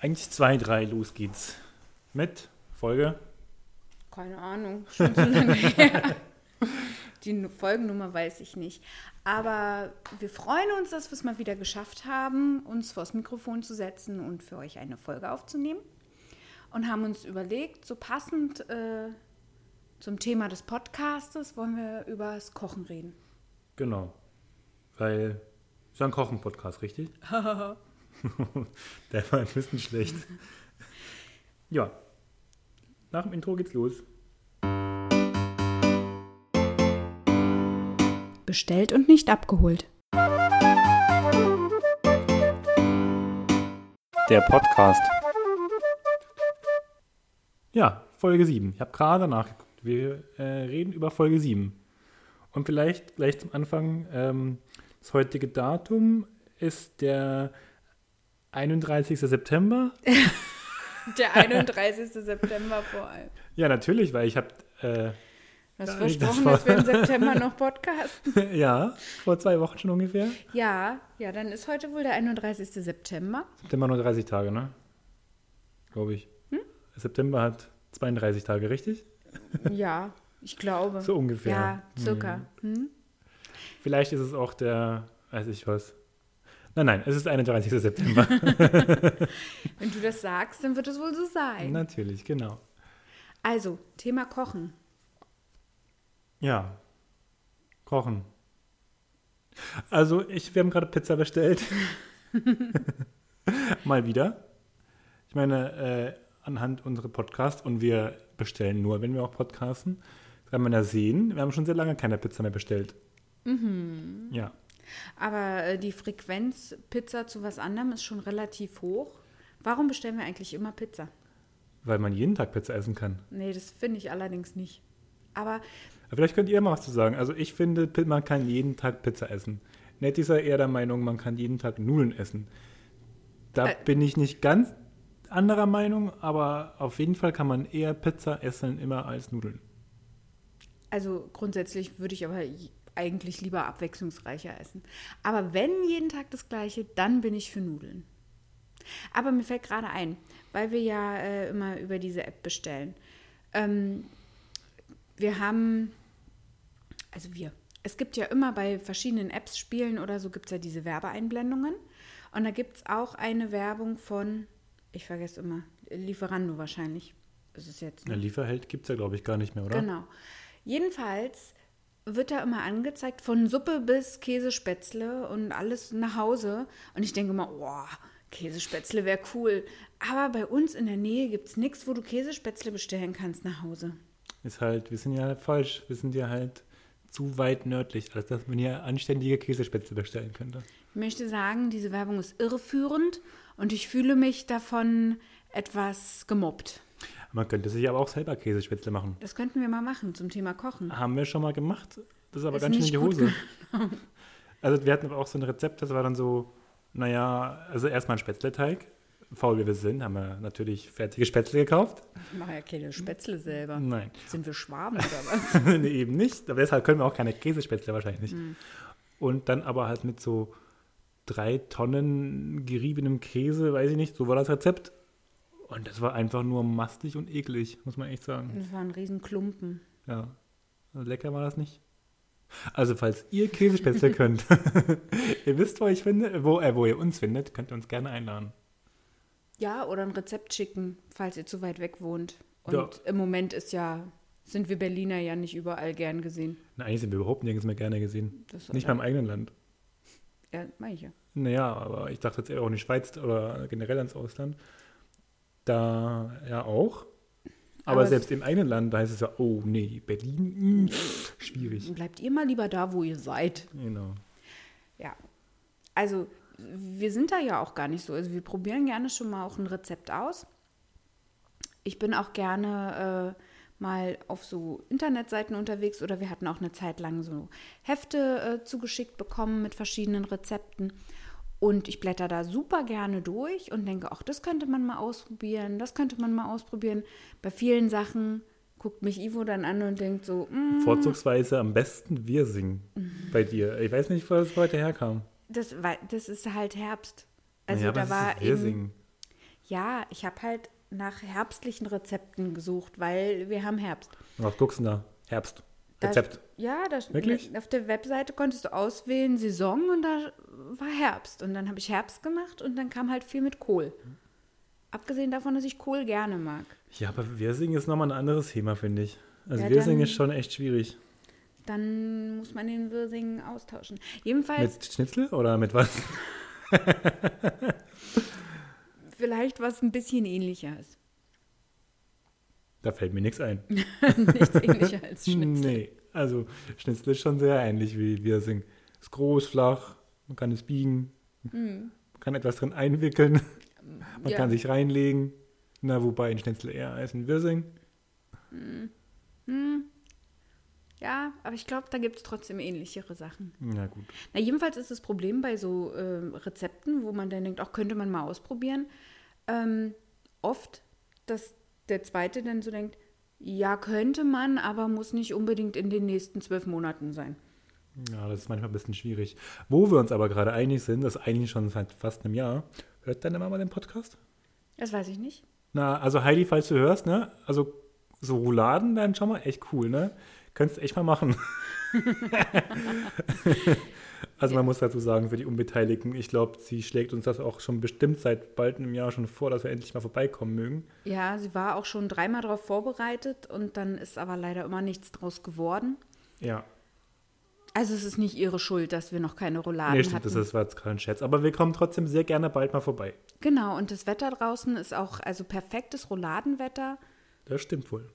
1, 2, 3, los geht's. Mit Folge. Keine Ahnung, schon so lange her. Die Nu- Folgennummer weiß ich nicht. Aber wir freuen uns, dass wir es mal wieder geschafft haben, uns vors Mikrofon zu setzen und für euch eine Folge aufzunehmen. Und haben uns überlegt, so passend äh, zum Thema des Podcastes wollen wir über das Kochen reden. Genau. Weil, ist ja ein Kochen-Podcast, richtig? Der war ein bisschen schlecht. Ja. Nach dem Intro geht's los. Bestellt und nicht abgeholt. Der Podcast. Ja, Folge 7. Ich habe gerade nachgeguckt. Wir äh, reden über Folge 7. Und vielleicht gleich zum Anfang, ähm, das heutige Datum ist der 31. September. Der 31. September vor allem. Ja, natürlich, weil ich habe, äh, Du hast versprochen, das dass wir im September noch podcasten. ja, vor zwei Wochen schon ungefähr. Ja, ja, dann ist heute wohl der 31. September. September nur 30 Tage, ne? Glaube ich. September hat 32 Tage, richtig? Ja, ich glaube. So ungefähr. Ja, circa. Hm? Vielleicht ist es auch der, weiß ich was. Nein, nein, es ist der 31. September. Wenn du das sagst, dann wird es wohl so sein. Natürlich, genau. Also, Thema Kochen. Ja. Kochen. Also, ich, wir haben gerade Pizza bestellt. Mal wieder. Ich meine, äh, anhand unserer Podcasts und wir bestellen nur, wenn wir auch podcasten. Das kann man ja sehen. Wir haben schon sehr lange keine Pizza mehr bestellt. Ja. Aber äh, die Frequenz Pizza zu was anderem ist schon relativ hoch. Warum bestellen wir eigentlich immer Pizza? Weil man jeden Tag Pizza essen kann. Nee, das finde ich allerdings nicht. Aber Aber vielleicht könnt ihr mal was zu sagen. Also ich finde, man kann jeden Tag Pizza essen. Nett ist ja eher der Meinung, man kann jeden Tag Nudeln essen. Da Äh. bin ich nicht ganz anderer Meinung, aber auf jeden Fall kann man eher Pizza essen immer als Nudeln. Also grundsätzlich würde ich aber eigentlich lieber abwechslungsreicher essen. Aber wenn jeden Tag das gleiche, dann bin ich für Nudeln. Aber mir fällt gerade ein, weil wir ja äh, immer über diese App bestellen. Ähm, wir haben, also wir, es gibt ja immer bei verschiedenen Apps, Spielen oder so, gibt es ja diese Werbeeinblendungen. Und da gibt es auch eine Werbung von, ich vergesse immer, Lieferando wahrscheinlich. Ist es jetzt. ne? Der Lieferheld gibt es ja, glaube ich, gar nicht mehr, oder? Genau. Jedenfalls wird da immer angezeigt, von Suppe bis Käsespätzle und alles nach Hause. Und ich denke immer, boah, Käsespätzle wäre cool. Aber bei uns in der Nähe gibt es nichts, wo du Käsespätzle bestellen kannst nach Hause. Ist halt, wir sind ja falsch. Wir sind ja halt zu weit nördlich, als dass man hier anständige Käsespätzle bestellen könnte. Ich möchte sagen, diese Werbung ist irreführend und ich fühle mich davon etwas gemobbt. Man könnte sich aber auch selber Käsespätzle machen. Das könnten wir mal machen zum Thema Kochen. Haben wir schon mal gemacht. Das ist aber Ist ganz schön in die Hose. Also wir hatten aber auch so ein Rezept, das war dann so, naja, also erstmal ein Spätzleteig. Faul wie wir sind, haben wir natürlich fertige Spätzle gekauft. Ich mache ja keine Spätzle selber. Nein, Sind wir Schwaben oder was? nee, eben nicht. Aber deshalb können wir auch keine Käsespätzle wahrscheinlich nicht. Und dann aber halt mit so drei Tonnen geriebenem Käse, weiß ich nicht, so war das Rezept. Und das war einfach nur mastig und eklig, muss man echt sagen. Das war ein Riesenklumpen. Ja. Also lecker war das nicht. Also, falls ihr Käsespätzle könnt, ihr wisst, wo ich finde, wo, äh, wo ihr uns findet, könnt ihr uns gerne einladen. Ja, oder ein Rezept schicken, falls ihr zu weit weg wohnt. Und Ja. im Moment ist ja, sind wir Berliner ja nicht überall gern gesehen. Na, eigentlich sind wir überhaupt nirgends mehr gerne gesehen. Nicht mal im eigenen Land. Ja, ja. Naja, aber ich dachte jetzt eher auch in die Schweiz oder generell ans Ausland. Da ja auch. Aber, Aber selbst im eigenen Land, da heißt es ja, oh nee, Berlin, mh, schwierig. Bleibt ihr mal lieber da, wo ihr seid. Genau. Ja. Also, wir sind da ja auch gar nicht so. Also, wir probieren gerne schon mal auch ein Rezept aus. Ich bin auch gerne äh, mal auf so Internetseiten unterwegs oder wir hatten auch eine Zeit lang so Hefte äh, zugeschickt bekommen mit verschiedenen Rezepten. Und ich blätter da super gerne durch und denke, ach, das könnte man mal ausprobieren, das könnte man mal ausprobieren. Bei vielen Sachen guckt mich Ivo dann an und denkt so, mm, Vorzugsweise am besten wir singen bei dir. Ich weiß nicht, wo das heute herkam. das, war- das ist halt Herbst. Also ja, da war ist wir eben, singen. Ja, ich habe halt nach herbstlichen Rezepten gesucht, weil wir haben Herbst. Was guckst du da? Herbst. Rezept. Ja, das, Wirklich? auf der Webseite konntest du auswählen Saison und da war Herbst. Und dann habe ich Herbst gemacht und dann kam halt viel mit Kohl. Abgesehen davon, dass ich Kohl gerne mag. Ja, aber Wirsing ist nochmal ein anderes Thema, finde ich. Also Ja, Wirsing dann- ist schon echt schwierig. Dann muss man den Wirsing austauschen. Jedenfalls Mit Schnitzel oder mit was? vielleicht was ein bisschen ähnlicher ist. Da fällt mir nichts ein. Nichts ähnlicher als Schnitzel. Nee, also Schnitzel ist schon sehr ähnlich wie Wirsing. Ist groß, flach, man kann es biegen, man kann etwas drin einwickeln, man Hm. Ja. kann sich reinlegen. Na, wobei ein Schnitzel eher als ein Wirsing. Ja, aber ich glaube, da gibt es trotzdem ähnlichere Sachen. Na gut. Na, jedenfalls ist das Problem bei so ähm, Rezepten, wo man dann denkt, auch könnte man mal ausprobieren, ähm, oft, dass der Zweite dann so denkt, ja, könnte man, aber muss nicht unbedingt in den nächsten zwölf Monaten sein. Ja, das ist manchmal ein bisschen schwierig. Wo wir uns aber gerade einig sind, das ist eigentlich schon seit fast einem Jahr. Hört deine Mama den Podcast? Das weiß ich nicht. Na, also Heidi, falls du hörst, ne? Also so Rouladen wären schon mal echt cool, ne? Könntest echt mal machen. also man muss dazu sagen, für die Unbeteiligten, ich glaube, sie schlägt uns das auch schon bestimmt seit bald einem Jahr schon vor, dass wir endlich mal vorbeikommen mögen. Ja, sie war auch schon dreimal darauf vorbereitet und dann ist aber leider immer nichts draus geworden. Ja, Also es ist nicht ihre Schuld, dass wir noch keine Rouladen nee, stimmt, hatten. das ist- war jetzt gerade ein Scherz. Aber wir kommen trotzdem sehr gerne bald mal vorbei. Genau, und das Wetter draußen ist auch also perfektes Rouladenwetter. Das stimmt wohl.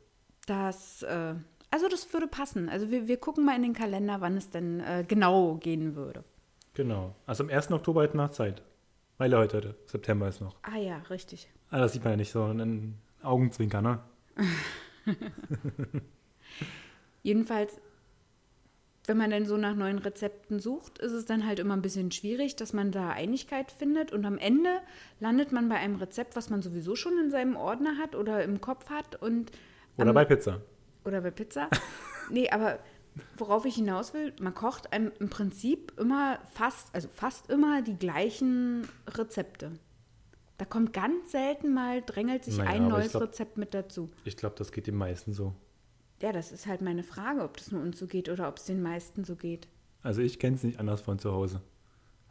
Das, äh, also das würde passen. Also wir, wir gucken mal in den Kalender, wann es denn äh, genau gehen würde. Genau. Also am 1. Oktober hätten wir Zeit. Weil heute, heute, September ist noch. Ah ja, richtig. Ah, das sieht man ja nicht so, ein Augenzwinker, ne? Jedenfalls, wenn man dann so nach neuen Rezepten sucht, ist es dann halt immer ein bisschen schwierig, dass man da Einigkeit findet. Und am Ende landet man bei einem Rezept, was man sowieso schon in seinem Ordner hat oder im Kopf hat und Oder am- bei Pizza. Oder bei Pizza? nee, aber worauf ich hinaus will, man kocht einem im Prinzip immer fast, also fast immer die gleichen Rezepte. Da kommt ganz selten mal, drängelt sich Naja, ein neues glaub- Rezept mit dazu. Ich glaube, das geht den meisten so. Ja, das ist halt meine Frage, ob das nur uns so geht oder ob es den meisten so geht. Also ich kenne es nicht anders von zu Hause.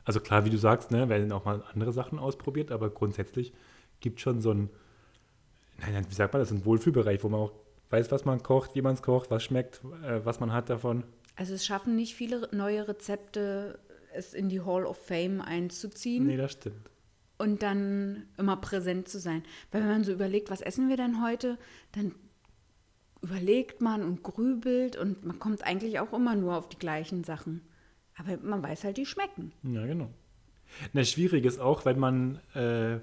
Also klar, wie du sagst, ne, werden auch mal andere Sachen ausprobiert, aber grundsätzlich gibt schon so ein, nein, nein, wie sagt man das, ein Wohlfühlbereich, wo man auch weiß, was man kocht, wie man es kocht, was schmeckt, äh, was man hat davon. Also es schaffen nicht viele neue Rezepte, es in die Hall of Fame einzuziehen. Nee, das stimmt. und dann immer präsent zu sein. Weil wenn man so überlegt, was essen wir denn heute, dann überlegt man und grübelt und man kommt eigentlich auch immer nur auf die gleichen Sachen. Aber man weiß halt, die schmecken. Ja, genau. Na, schwierig ist auch, wenn man äh,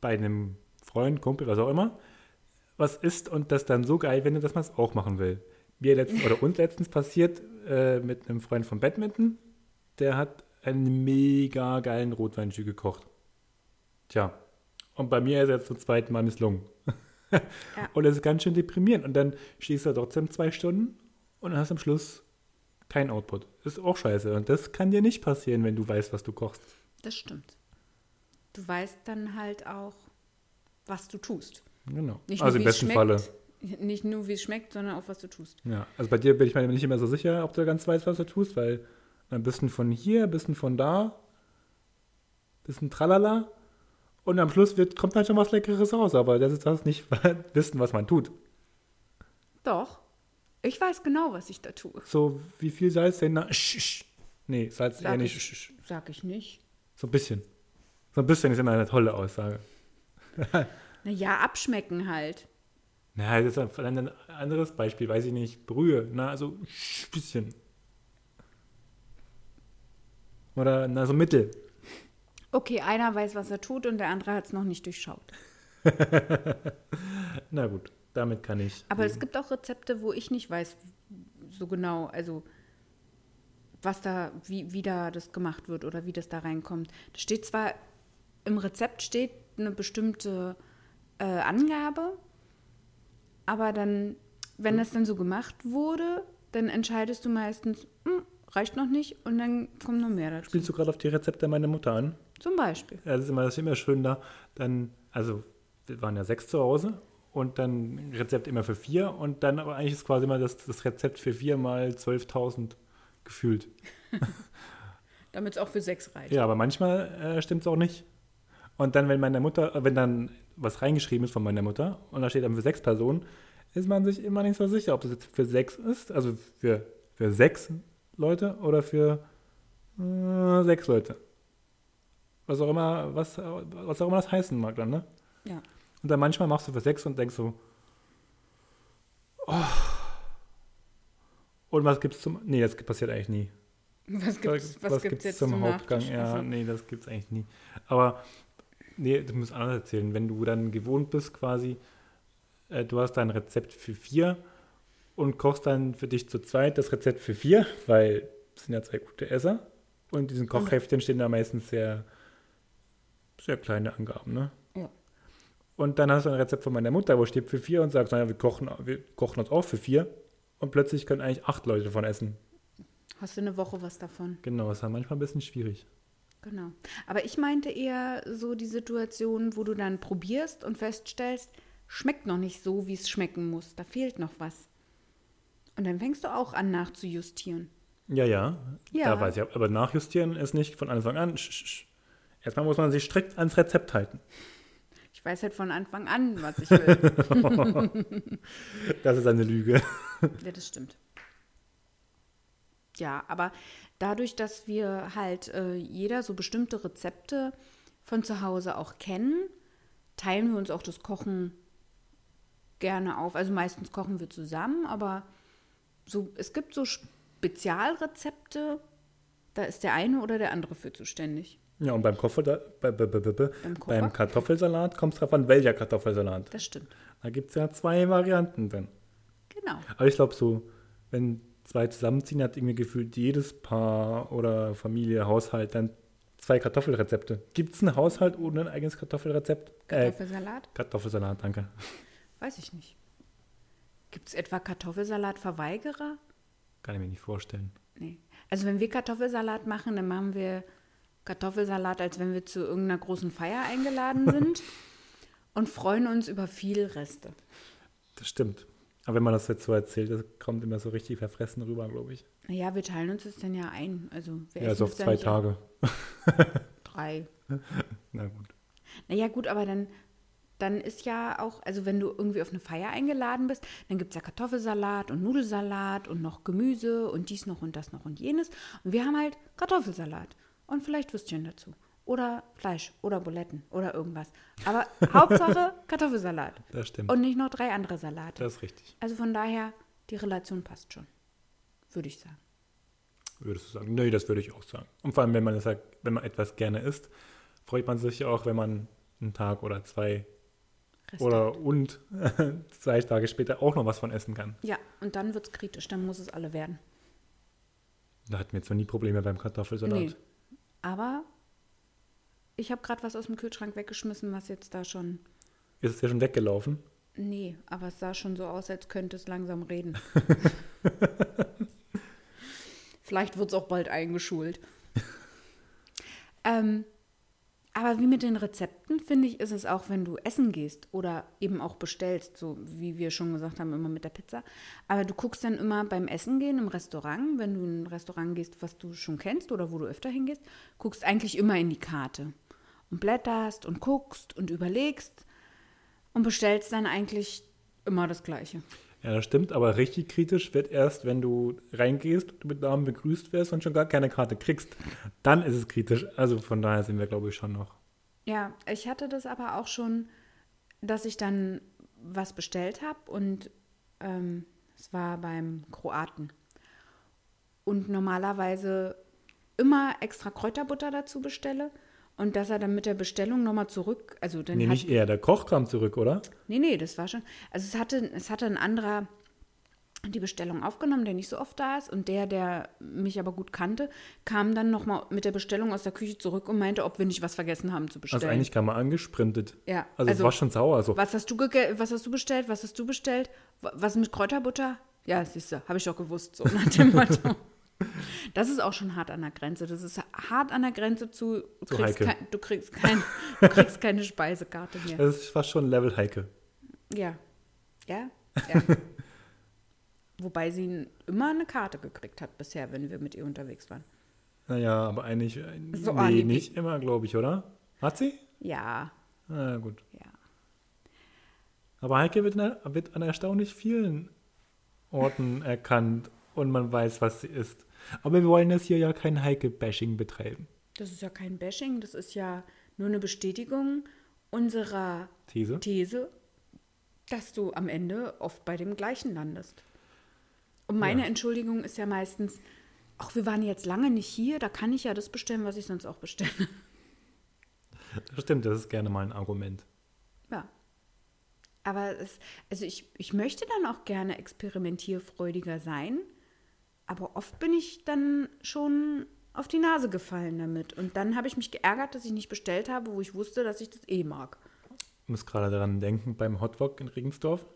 bei einem Freund, Kumpel, was auch immer, was isst und das dann so geil findet, dass man es auch machen will. Mir letztens, oder uns letztens passiert äh, mit einem Freund von Badminton, der hat einen mega geilen Rotweinjus gekocht. Tja, und bei mir ist er jetzt zum zweiten Mal misslungen. Und das ist ganz schön deprimierend. Und dann stehst du da trotzdem zwei Stunden und hast am Schluss kein Output. Ist auch scheiße. Und das kann dir nicht passieren, wenn du weißt, was du kochst. Das stimmt. Du weißt dann halt auch, was du tust. Genau. Nicht also nur, im wie es besten schmeckt, Falle. Nicht nur, wie es schmeckt, sondern auch, was du tust. Ja. Also bei dir bin ich mir nicht immer so sicher, ob du ganz weißt, was du tust, weil ein bisschen von hier, ein bisschen von da, ein bisschen tralala. Und am Schluss wird, kommt dann schon was Leckeres raus, aber das ist das nicht wissen, was man tut. Doch. Ich weiß genau, was ich da tue. So, wie viel Salz denn? Na, sch, sch. Nee, Salz Sag eher nicht. ich. Sch, sch. Sag ich nicht. So ein bisschen. So ein bisschen ist immer eine tolle Aussage. Naja, abschmecken halt. Na, das ist ein anderes Beispiel, weiß ich nicht. Brühe, na, also ein bisschen. Oder, na, so mittel. Okay, einer weiß, was er tut und der andere hat es noch nicht durchschaut. Na gut, damit kann ich. Aber es gibt auch Rezepte, wo ich nicht weiß so genau, also was da, wie, wie da das gemacht wird oder wie das da reinkommt. Da steht zwar, im Rezept steht eine bestimmte äh, Angabe, aber dann, wenn das dann so gemacht wurde, dann entscheidest du meistens, hm, reicht noch nicht und dann kommt noch mehr dazu. Spielst du gerade auf die Rezepte meiner Mutter an? Zum Beispiel. Ja, das ist immer, das ist immer schön da. Dann, also wir waren ja sechs zu Hause und dann Rezept immer für vier und dann aber eigentlich ist quasi immer das, das Rezept für vier mal 12.000 gefühlt. Damit es auch für sechs reicht. Ja, aber manchmal äh, stimmt es auch nicht. Und dann, wenn meine Mutter, äh, wenn dann was reingeschrieben ist von meiner Mutter und da steht dann für sechs Personen, ist man sich immer nicht so sicher, ob das jetzt für sechs ist, also für, für sechs Leute oder für äh, sechs Leute. Was auch immer, was, was auch immer das heißen mag dann, ne? Ja. Und dann manchmal machst du für sechs und denkst so, oh. Und was gibt's zum, nee, das passiert eigentlich nie. Was gibt's, was gibt's jetzt zum, Hauptgang? Nachtisch? Ja, Also, nee, das gibt's eigentlich nie. Aber, nee, du musst anders erzählen. Wenn du dann gewohnt bist quasi, äh, du hast dein Rezept für vier und kochst dann für dich zu zweit das Rezept für vier, weil es sind ja zwei gute Esser. Und in diesen Kochheftchen stehen da meistens sehr, sehr kleine Angaben, ne? Ja. Und dann hast du ein Rezept von meiner Mutter, wo steht für vier und sagst, naja, wir kochen, wir kochen uns auch für vier. Und plötzlich können eigentlich acht Leute davon essen. Hast du eine Woche was davon? Genau, das ist dann manchmal ein bisschen schwierig. Genau. Aber ich meinte eher so die Situation, wo du dann probierst und feststellst, schmeckt noch nicht so, wie es schmecken muss. Da fehlt noch was. Und dann fängst du auch an nachzujustieren. Ja, ja, Ja. Da weiß ich, aber nachjustieren ist nicht von Anfang an. Sch, sch, sch. Erstmal muss man sich strikt ans Rezept halten. Ich weiß halt von Anfang an, was ich will. Das ist eine Lüge. ja, das stimmt. Ja, aber dadurch, dass wir halt äh, jeder so bestimmte Rezepte von zu Hause auch kennen, teilen wir uns auch das Kochen gerne auf. Also meistens kochen wir zusammen, aber so, es gibt so Spezialrezepte, da ist der eine oder der andere für zuständig. Ja, und beim, Koffer, bei, bei, bei, bei, Beim beim Kartoffelsalat kommt es drauf an, welcher Kartoffelsalat. Das stimmt. Da gibt es ja zwei Varianten dann. Genau. Aber ich glaube so, wenn zwei zusammenziehen, hat irgendwie gefühlt jedes Paar oder Familie, Haushalt dann zwei Kartoffelrezepte. Gibt es einen Haushalt ohne ein eigenes Kartoffelrezept? Äh, Kartoffelsalat? Kartoffelsalat, danke. Weiß ich nicht. Gibt es etwa Kartoffelsalatverweigerer? Kann ich mir nicht vorstellen. Nee. Also wenn wir Kartoffelsalat machen, dann machen wir Kartoffelsalat, als wenn wir zu irgendeiner großen Feier eingeladen sind und freuen uns über viel Reste. Das stimmt. Aber wenn man das jetzt so erzählt, das kommt immer so richtig verfressen rüber, glaube ich. Naja, wir teilen uns das dann ja ein. Also wir Ja, essen so auf zwei Tage. Drei. Na gut. Naja, gut, aber dann, dann ist ja auch, also wenn du irgendwie auf eine Feier eingeladen bist, dann gibt es ja Kartoffelsalat und Nudelsalat und noch Gemüse und dies noch und das noch und jenes. Und wir haben halt Kartoffelsalat und vielleicht Würstchen dazu. Oder Fleisch oder Buletten oder irgendwas. Aber Hauptsache Kartoffelsalat. Das stimmt. Und nicht noch drei andere Salate. das ist richtig. Also von daher, die Relation passt schon. Würde ich sagen. Würdest du sagen? Nee, das würde ich auch sagen. Und vor allem, wenn man, das sagt, wenn man etwas gerne isst, freut man sich ja auch, wenn man einen Tag oder zwei Reste. oder und zwei Tage später auch noch was von essen kann. Ja, und dann wird es kritisch. Dann muss es alle werden. Da hatten wir jetzt noch nie Probleme beim Kartoffelsalat. Nee. Aber ich habe gerade was aus dem Kühlschrank weggeschmissen, was jetzt da schon. Ist es ja schon weggelaufen? Nee, aber es sah schon so aus, als könnte es langsam reden. Vielleicht wird es auch bald eingeschult. ähm, aber wie mit den Rezepten, finde ich, ist es auch, wenn du essen gehst oder eben auch bestellst, so wie wir schon gesagt haben, immer mit der Pizza. Aber du guckst dann immer beim Essen gehen im Restaurant, wenn du in ein Restaurant gehst, was du schon kennst oder wo du öfter hingehst, guckst eigentlich immer in die Karte und blätterst und guckst und überlegst und bestellst dann eigentlich immer das Gleiche. Ja, das stimmt, aber richtig kritisch wird erst, wenn du reingehst, du mit Namen begrüßt wirst und schon gar keine Karte kriegst. Dann ist es kritisch. Also von daher sind wir, glaube ich, schon noch. Ja, ich hatte das aber auch schon, dass ich dann was bestellt habe und ähm, es war beim Kroaten. Und normalerweise immer extra Kräuterbutter dazu bestelle und dass er dann mit der Bestellung nochmal zurück, also dann Nee, hat, nicht er, der Koch kam zurück, oder? Nee, nee, das war schon. Also es hatte, es hatte ein anderer die Bestellung aufgenommen, der nicht so oft da ist. Und der, der mich aber gut kannte, kam dann nochmal mit der Bestellung aus der Küche zurück und meinte, ob wir nicht was vergessen haben zu bestellen. Also eigentlich kam er angesprintet. Ja, Also, es also- war schon sauer. So. was, hast du was hast du bestellt? Was hast du bestellt? Wa- Was mit Kräuterbutter? Ja, siehst du, habe ich doch gewusst, so nach dem Motto. Das ist auch schon hart an der Grenze. Das ist hart an der Grenze zu, du, Zu kriegst, kein, du, kriegst, kein, du kriegst keine Speisekarte mehr. Das ist fast schon Level Heike. Ja. Ja? Ja. Wobei sie immer eine Karte gekriegt hat bisher, wenn wir mit ihr unterwegs waren. Naja, aber eigentlich, äh, So nee, alibi. nicht immer, glaube ich, oder? Hat sie? Ja, Na gut. ja. Aber Heike wird, an- wird an erstaunlich vielen Orten erkannt und man weiß, was sie ist. Aber wir wollen jetzt hier ja kein Heike-Bashing betreiben. Das ist ja kein Bashing, das ist ja nur eine Bestätigung unserer These. These, dass du am Ende oft bei dem gleichen landest. Und meine Ja. Entschuldigung ist ja meistens, ach, wir waren jetzt lange nicht hier, da kann ich ja das bestellen, was ich sonst auch bestelle. Das stimmt, das ist gerne mal ein Argument. Ja. Aber es, also ich, ich möchte dann auch gerne experimentierfreudiger sein, aber oft bin ich dann schon auf die Nase gefallen damit. Und dann habe ich mich geärgert, dass ich nicht bestellt habe, wo ich wusste, dass ich das eh mag. Ich muss gerade daran denken, beim Hotwok in Regensdorf,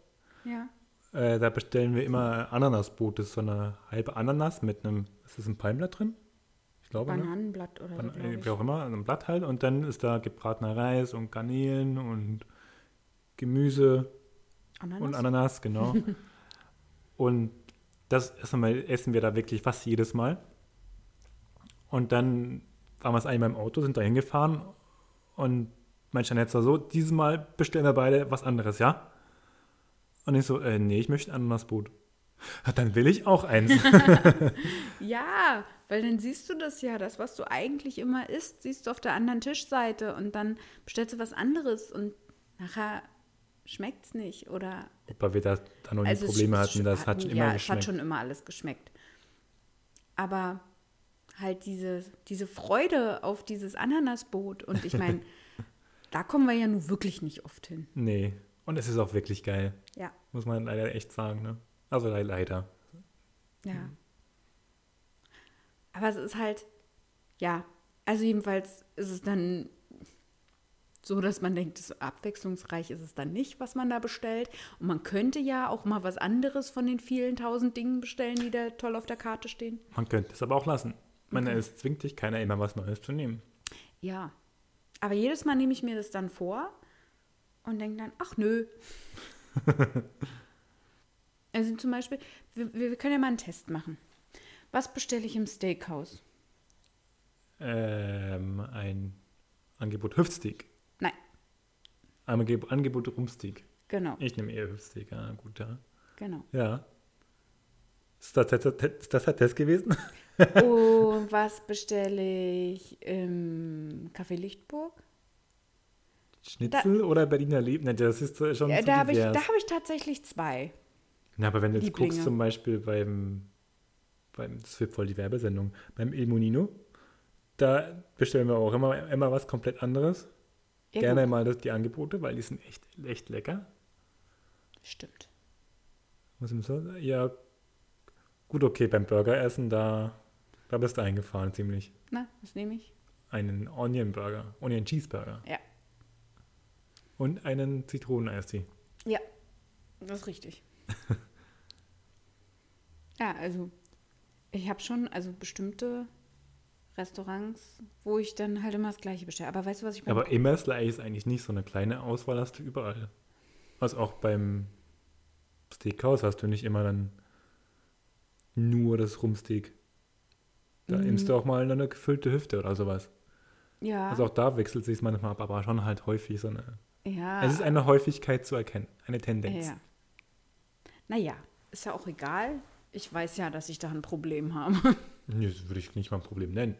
Ja. äh, da bestellen wir immer Ananasbrote, so eine halbe Ananas mit einem, ist das ein Palmblatt drin? Ich glaube, ne? Bananenblatt oder so, Ban- glaube äh, wie auch immer, ein Blatt halt. Und dann ist da gebratener Reis und Garnelen und Gemüse Ananas? und Ananas, genau. und das wir, essen wir da wirklich fast jedes Mal. Und dann waren wir es eigentlich beim Auto, sind da hingefahren und mein Jeanette war so, dieses Mal bestellen wir beide was anderes, ja? Und ich so, äh, nee, ich möchte ein Ananasbrot. "Ja, Dann will ich auch eins. Ja, weil dann siehst du das ja, das, was du eigentlich immer isst, siehst du auf der anderen Tischseite und dann bestellst du was anderes und nachher schmeckt es nicht oder Weil wir da, da noch nie Also es Probleme hatten, das hat schon immer ja, es geschmeckt. hat schon immer alles geschmeckt. Aber halt diese, diese Freude auf dieses Ananasboot und ich meine, da kommen wir ja nun wirklich nicht oft hin. Nee, und es ist auch wirklich geil, Ja, muss man leider echt sagen. Ne? Also le- leider. ja. Aber es ist halt, ja, also jedenfalls ist es dann so, dass man denkt, so abwechslungsreich ist es dann nicht, was man da bestellt. Und man könnte ja auch mal was anderes von den vielen tausend Dingen bestellen, die da toll auf der Karte stehen. Man könnte es aber auch lassen. Meine, es zwingt dich keiner immer was Neues zu nehmen. Ja. Aber jedes Mal nehme ich mir das dann vor und denke dann, ach nö. also zum Beispiel, wir, wir können ja mal einen Test machen. Was bestelle ich im Steakhouse? Ähm, ein Angebot Hüftsteak. Angebot Rumsteak. genau, Ich nehme eher Hüftsteak, ja, gut, ja. genau. Ja. Ist das, ist das der Test gewesen? Und was bestelle ich im Café Lichtburg? Schnitzel oder Berliner Leben? Ne, das ist schon Ja, da habe ich, da hab ich tatsächlich zwei. Na, aber wenn du jetzt Lieblinge. guckst, zum Beispiel beim, beim, das wird voll die Werbesendung, beim Il Monino, da bestellen wir auch immer, immer was komplett anderes. Ja, Gerne gut. mal die Angebote, weil die sind echt, echt lecker. Stimmt. Was ist so? Ja, gut, okay, beim Burgeressen, da, da bist du eingefahren ziemlich. Na, was nehme ich? Einen Onion Burger, Onion Cheeseburger Ja. und einen Zitroneneistee. Ja, das ist richtig. ja, also ich habe schon, also bestimmte Restaurants, wo ich dann halt immer das Gleiche bestelle. Aber weißt du, was ich beim Aber immer das gleiche ist eigentlich nicht so eine kleine Auswahl hast du überall. Also auch beim Steakhouse hast du nicht immer dann nur das Rumsteak. Da Mhm. nimmst du auch mal eine gefüllte Hüfte oder sowas. Ja, Also auch da wechselt sich manchmal ab, aber schon halt häufig so eine. ja. Es ist eine Häufigkeit zu erkennen, eine Tendenz. Ja. Naja, ist ja auch egal. Ich weiß ja, dass ich da ein Problem habe. Nee, Das würde ich nicht mal ein Problem nennen.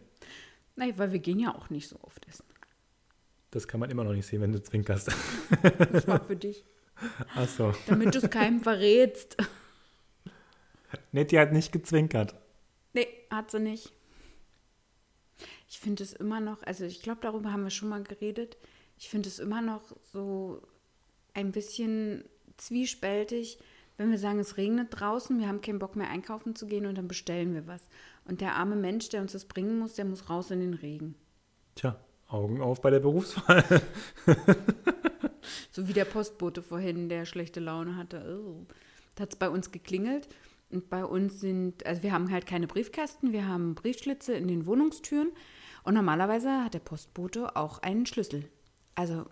naja, weil wir gehen ja auch nicht so oft essen. Das kann man immer noch nicht sehen, wenn du zwinkerst. Das war für dich. Achso. Damit du es keinem verrätst. Nettie hat nicht gezwinkert. Nee, hat sie nicht. Ich finde es immer noch, also ich glaube, darüber haben wir schon mal geredet. Ich finde es immer noch so ein bisschen zwiespältig, wenn wir sagen, es regnet draußen, wir haben keinen Bock mehr einkaufen zu gehen und dann bestellen wir was. Und der arme Mensch, der uns das bringen muss, der muss raus in den Regen. Tja, Augen auf bei der Berufswahl. So wie der Postbote vorhin, der schlechte Laune hatte. Oh. Da hat es bei uns geklingelt Und bei uns sind, also wir haben halt keine Briefkästen, wir haben Briefschlitze in den Wohnungstüren. Und normalerweise hat der Postbote auch einen Schlüssel. Also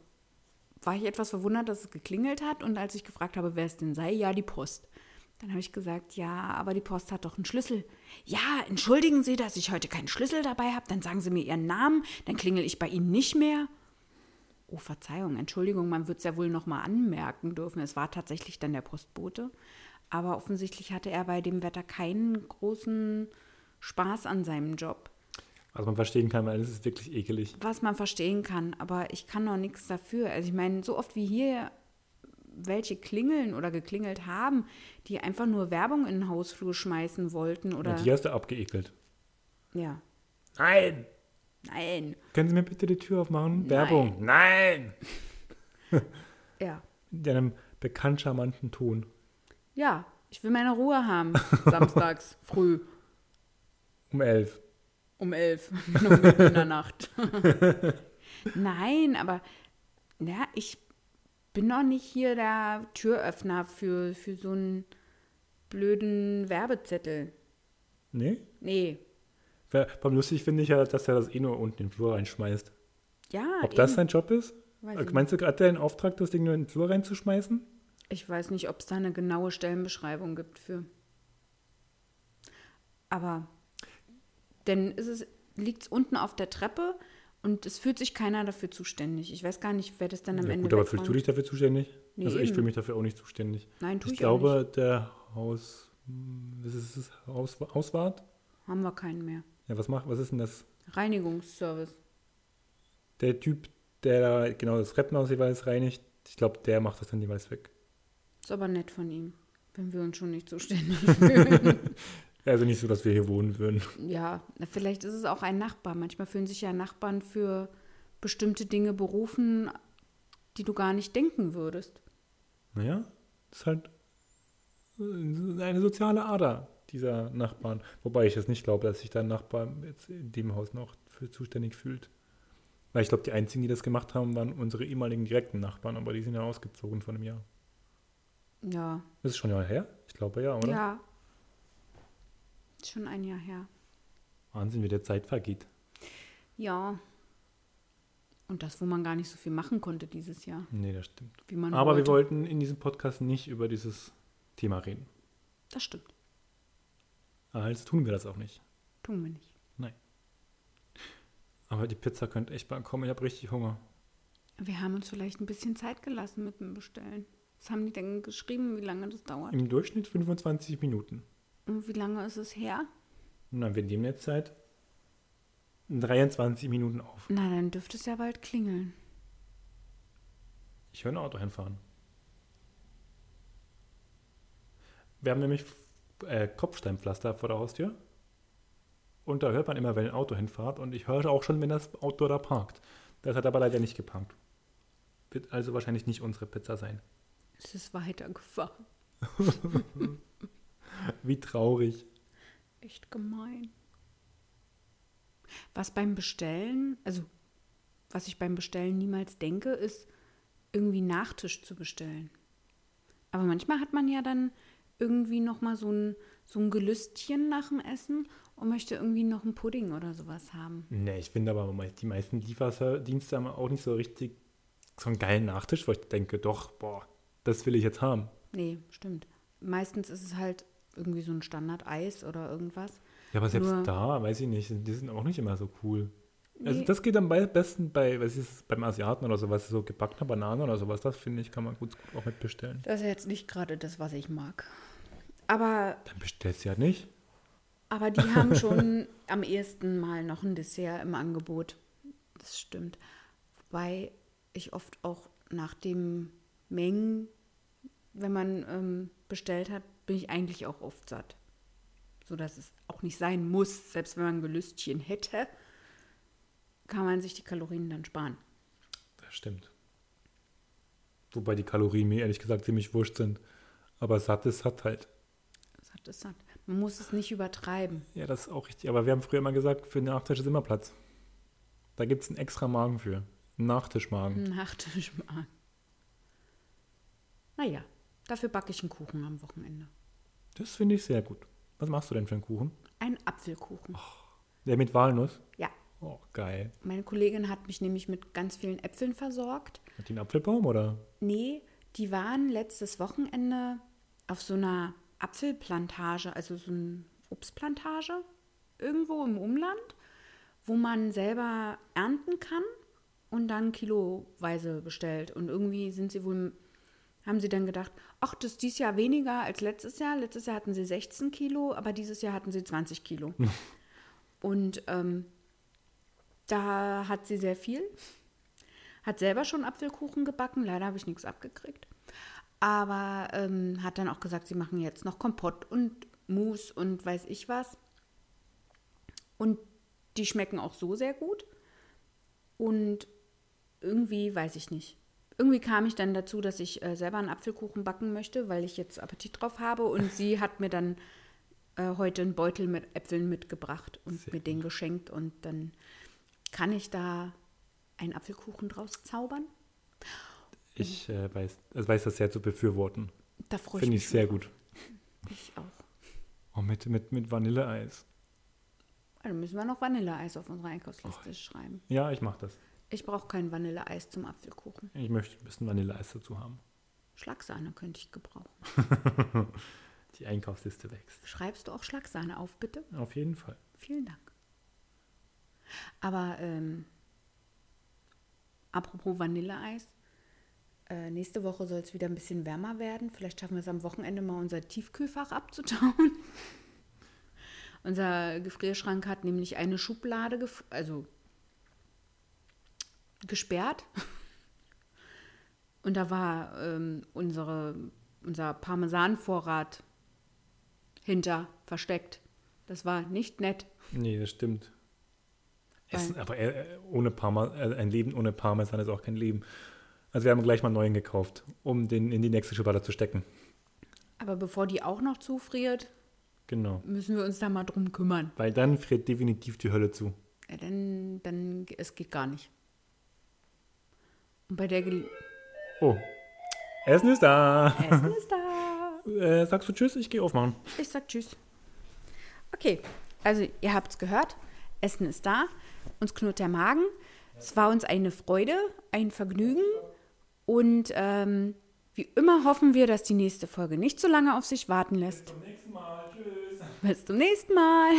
war ich etwas verwundert, dass es geklingelt hat. Und als ich gefragt habe, wer es denn sei, ja, die Post. Dann habe ich gesagt, ja, aber die Post hat doch einen Schlüssel. Ja, entschuldigen Sie, dass ich heute keinen Schlüssel dabei habe. Dann sagen Sie mir Ihren Namen, dann klingel ich bei Ihnen nicht mehr. Oh, Verzeihung, Entschuldigung, man wird es ja wohl nochmal anmerken dürfen. Es war tatsächlich dann der Postbote. Aber offensichtlich hatte er bei dem Wetter keinen großen Spaß an seinem Job. Was man verstehen kann, weil es ist wirklich ekelig. Was man verstehen kann, aber ich kann noch nichts dafür. Also ich meine, so oft wie hier welche klingeln oder geklingelt haben, die einfach nur Werbung in den Hausflur schmeißen wollten oder. Und die hast du abgeekelt. Ja. Nein! Nein. Können Sie mir bitte die Tür aufmachen? Werbung. Nein! Ja. In einem bekannt charmanten Ton. Ja. Ich will meine Ruhe haben. Samstags früh Um elf. Um elf. Noch mitten in der Nacht. Nein, aber ja, ich bin doch nicht hier der Türöffner für, für so einen blöden Werbezettel. Nee? Nee. Vor allem lustig finde ich ja, dass er das eh nur unten in den Flur reinschmeißt. Ja, Ob das eben. sein Job ist? Weiß ich Meinst du, hat der einen Auftrag, das Ding nur in den Flur reinzuschmeißen? Ich weiß nicht, ob es da eine genaue Stellenbeschreibung gibt für. Aber denn es liegt es unten auf der Treppe und es fühlt sich keiner dafür zuständig. Ich weiß gar nicht, wer das dann am Ja, Ende gut, aber fühlst du dich dafür zuständig? Nee, also ich fühle mich dafür auch nicht zuständig. Nein, tue Ich ich, glaube, der Haus, was ist es, Haus, Hauswart? nicht. Haben wir keinen mehr. Ja, was macht, was ist denn das? Reinigungsservice. Der Typ, der da genau das Treppenhaus jeweils reinigt, ich glaube, der macht das dann jeweils weg. Ist aber nett von ihm, wenn wir uns schon nicht zuständig fühlen. Also nicht so, dass wir hier wohnen würden. ja, vielleicht ist es auch ein Nachbar. Manchmal fühlen sich ja Nachbarn für bestimmte Dinge berufen, die du gar nicht denken würdest. Naja, das ist halt äh, eine soziale Ader dieser Nachbarn. Wobei ich jetzt nicht glaube, dass sich der Nachbar jetzt in dem Haus noch für zuständig fühlt. Weil ich glaube, die einzigen, die das gemacht haben, waren unsere ehemaligen direkten Nachbarn, aber die sind ja ausgezogen vor einem Jahr. Ja, Das ist schon ein Jahr her? Ich glaube ja, oder? ja. Schon ein Jahr her. Wahnsinn, wie der Zeit vergeht. Ja. Und das, wo man gar nicht so viel machen konnte dieses Jahr, Nee, das stimmt. Aber wir wollte. wollten in diesem Podcast nicht über dieses Thema reden. Das stimmt. Also tun wir das auch nicht. Tun wir nicht. Aber die Pizza könnte echt bald kommen. Ich habe richtig Hunger. Wir haben uns vielleicht ein bisschen Zeit gelassen mit dem Bestellen. Was haben die denn geschrieben, wie lange das dauert? Im Durchschnitt 25 Minuten. Und wie lange ist es her? Dann wir nehmen jetzt Zeit 23 Minuten auf. Na, dann dürfte es ja bald klingeln. Ich höre ein Auto hinfahren. Wir haben nämlich äh, Kopfsteinpflaster vor der Haustür. Und da hört man immer, wenn ein Auto hinfährt. Und ich höre auch schon, wenn das Auto da parkt. Das hat aber leider nicht geparkt. Wird also wahrscheinlich nicht unsere Pizza sein. Es ist weitergefahren. Wie traurig. Echt gemein. Was beim Bestellen, also was ich beim Bestellen niemals denke, ist irgendwie Nachtisch zu bestellen. Aber manchmal hat man ja dann irgendwie noch mal so ein, so ein Gelüstchen nach dem Essen und möchte irgendwie noch einen Pudding oder sowas haben. Nee, ich finde aber die meisten Lieferdienste haben auch nicht so richtig so einen geilen Nachtisch, wo ich denke, doch, boah, das will ich jetzt haben. Nee, stimmt. Meistens ist es halt irgendwie so ein Standard-Eis oder irgendwas. Ja, aber selbst Nur- da, weiß ich nicht, die sind auch nicht immer so cool. Also Nee. das geht am besten bei, was ist beim Asiaten oder sowas, so gebackene Bananen oder sowas, das finde ich, kann man gut, gut auch mitbestellen. Das ist jetzt nicht gerade das, was ich mag. Aber Dann bestellst du ja nicht. Aber die haben schon am ehesten mal noch ein Dessert im Angebot. Das stimmt. Wobei ich oft auch nach dem Mengen, wenn man ähm, bestellt hat, bin ich eigentlich auch oft satt. So dass es auch nicht sein muss, selbst wenn man ein Gelüstchen hätte, kann man sich die Kalorien dann sparen. Das stimmt. Wobei die Kalorien mir ehrlich gesagt ziemlich wurscht sind. Aber satt ist satt halt. Satt ist satt. Man muss es nicht übertreiben. Ja, das ist auch richtig. Aber wir haben früher immer gesagt, für den Nachtisch ist immer Platz. Da gibt es einen extra Magen für. Einen Nachtischmagen. Nachtischmagen. Naja, dafür backe ich einen Kuchen am Wochenende. Das finde ich sehr gut. Was machst du denn für einen Kuchen? Ein Apfelkuchen. Der mit Walnuss? Ja. Oh, geil. Meine Kollegin hat mich nämlich mit ganz vielen Äpfeln versorgt. Hat die einen Apfelbaum oder? Nee, die waren letztes Wochenende auf so einer Apfelplantage, also so eine Obstplantage irgendwo im Umland, wo man selber ernten kann und dann kiloweise bestellt. Und irgendwie sind sie wohl, haben sie dann gedacht, ach, das ist dieses Jahr weniger als letztes Jahr. Letztes Jahr hatten sie 16 Kilo, aber dieses Jahr hatten sie 20 Kilo. und ähm, da hat sie sehr viel. Hat selber schon Apfelkuchen gebacken. Leider habe ich nichts abgekriegt. Aber ähm, hat dann auch gesagt, sie machen jetzt noch Kompott und Mousse und weiß ich was. Und die schmecken auch so sehr gut. Und irgendwie weiß ich nicht. Irgendwie kam ich dann dazu, dass ich äh, selber einen Apfelkuchen backen möchte, weil ich jetzt Appetit drauf habe. Und sie hat mir dann äh, heute einen Beutel mit Äpfeln mitgebracht und Sehr mir den geschenkt. Und dann kann ich da einen Apfelkuchen draus zaubern. Ich äh, weiß, also weiß das sehr zu befürworten. Da freue ich Finde mich ich sehr gut. Ich auch. Oh, mit, mit, mit Vanilleeis. Also müssen wir noch Vanilleeis auf unsere Einkaufsliste schreiben. Ja, ich mache das. Ich brauche kein Vanilleeis zum Apfelkuchen. Ich möchte ein bisschen Vanilleeis dazu haben. Schlagsahne könnte ich gebrauchen. Die Einkaufsliste wächst. Schreibst du auch Schlagsahne auf, bitte? Auf jeden Fall. Vielen Dank. Aber ähm, apropos Vanilleeis, äh, nächste Woche soll es wieder ein bisschen wärmer werden. Vielleicht schaffen wir es am Wochenende mal unser Tiefkühlfach abzutauen. unser Gefrierschrank hat nämlich eine Schublade, also gesperrt. Und da war ähm, unsere, unser Parmesanvorrat hinter versteckt. Das war nicht nett. Nee, das stimmt. Essen, aber äh, ohne Parma, äh, ein Leben ohne Parmesan ist auch kein Leben. Also wir haben gleich mal einen neuen gekauft, um den in die nächste Schublade zu stecken. Aber bevor die auch noch zufriert, Genau. müssen wir uns da mal drum kümmern. Weil dann friert definitiv die Hölle zu. Ja, dann, dann, es geht gar nicht. Und bei der Gele Oh. Essen ist da. Essen ist da. Äh, sagst du Tschüss? Ich gehe aufmachen. Ich sag Tschüss. Okay, also ihr habt's gehört. Essen ist da. Uns knurrt der Magen. Es war uns eine Freude, ein Vergnügen. Und ähm, wie immer hoffen wir, dass die nächste Folge nicht so lange auf sich warten lässt. Zum nächsten Mal. Tschüss. Bis zum nächsten Mal.